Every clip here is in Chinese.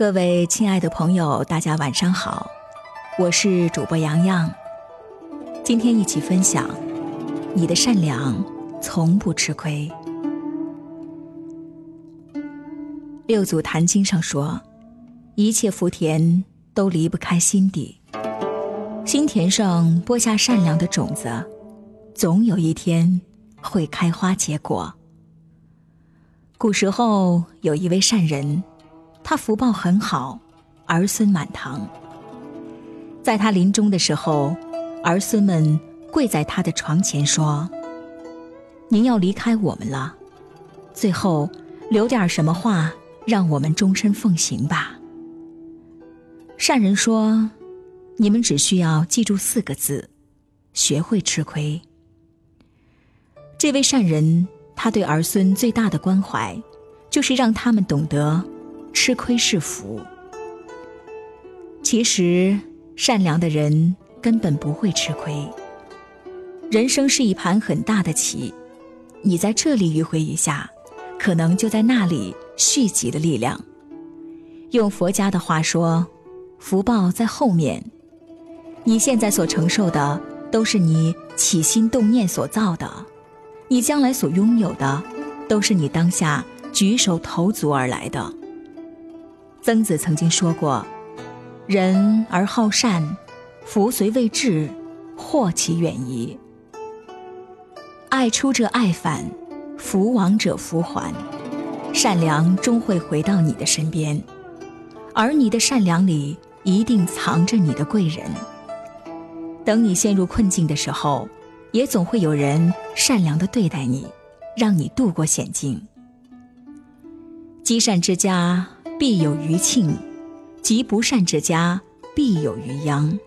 各位亲爱的朋友，大家晚上好，我是主播洋洋。今天一起分享，你的善良从不吃亏。六祖坛经上说，一切福田都离不开心地，心田上播下善良的种子，总有一天会开花结果。古时候有一位善人。他福报很好，儿孙满堂。在他临终的时候，儿孙们跪在他的床前说：“您要离开我们了，最后留点什么话，让我们终身奉行吧。”善人说：“你们只需要记住四个字，学会吃亏。”这位善人，他对儿孙最大的关怀，就是让他们懂得。吃亏是福。其实，善良的人根本不会吃亏。人生是一盘很大的棋，你在这里迂回一下，可能就在那里续集的力量。用佛家的话说，福报在后面。你现在所承受的，都是你起心动念所造的；你将来所拥有的，都是你当下举手投足而来的。曾子曾经说过：“人而好善，福虽未至，祸其远矣。爱出者爱返，福往者福还。善良终会回到你的身边，而你的善良里一定藏着你的贵人。等你陷入困境的时候，也总会有人善良的对待你，让你度过险境。积善之家。”必有余庆，及不善之家必有余殃。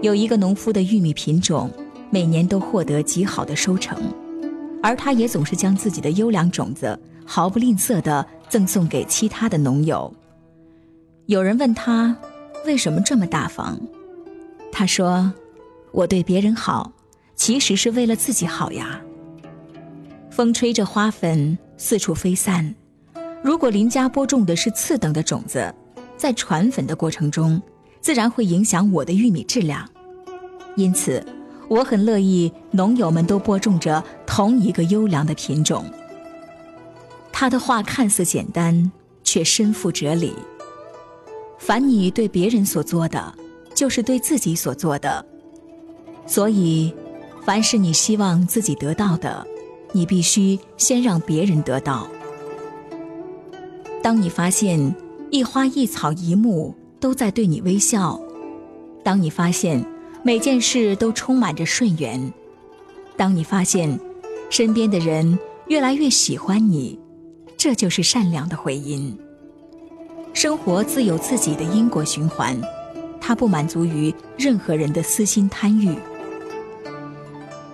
有一个农夫的玉米品种，每年都获得极好的收成，而他也总是将自己的优良种子毫不吝啬地赠送给其他的农友。有人问他为什么这么大方，他说：“我对别人好，其实是为了自己好呀。”风吹着花粉四处飞散。如果邻家播种的是次等的种子，在传粉的过程中，自然会影响我的玉米质量。因此，我很乐意农友们都播种着同一个优良的品种。他的话看似简单，却深负哲理。凡你对别人所做的，就是对自己所做的。所以，凡是你希望自己得到的，你必须先让别人得到。当你发现一花一草一木都在对你微笑，当你发现每件事都充满着顺缘，当你发现身边的人越来越喜欢你，这就是善良的回音。生活自有自己的因果循环，它不满足于任何人的私心贪欲。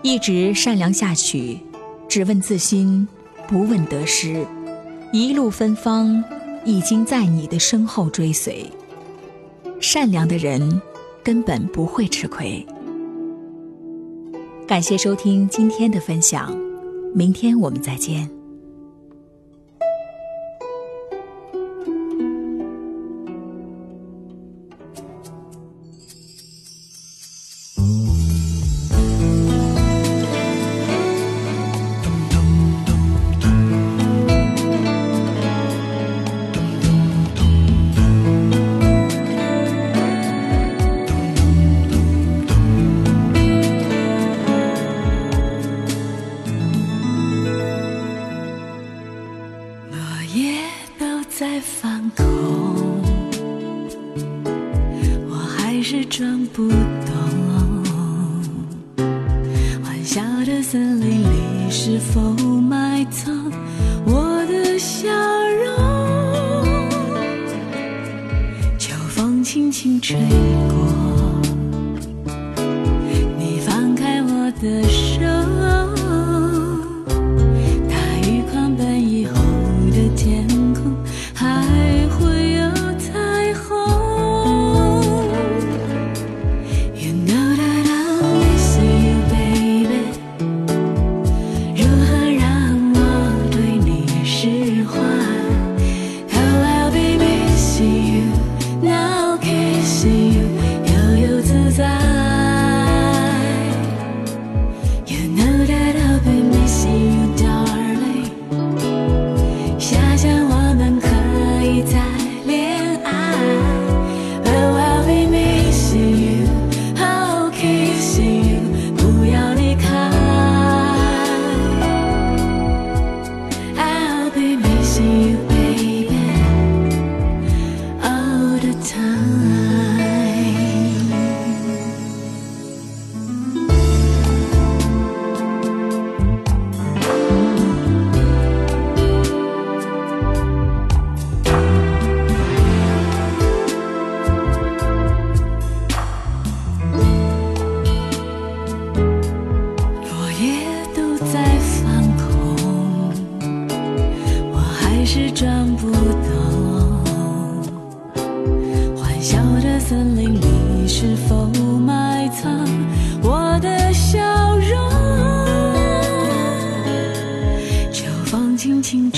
一直善良下去，只问自心，不问得失。一路芬芳，已经在你的身后追随。善良的人根本不会吃亏。感谢收听今天的分享，明天我们再见。不懂，欢笑的森林里是否埋藏我的笑容？秋风轻轻吹过，你放开我的手。是转不懂。欢笑的森林你，是否埋藏我的笑容？秋风轻轻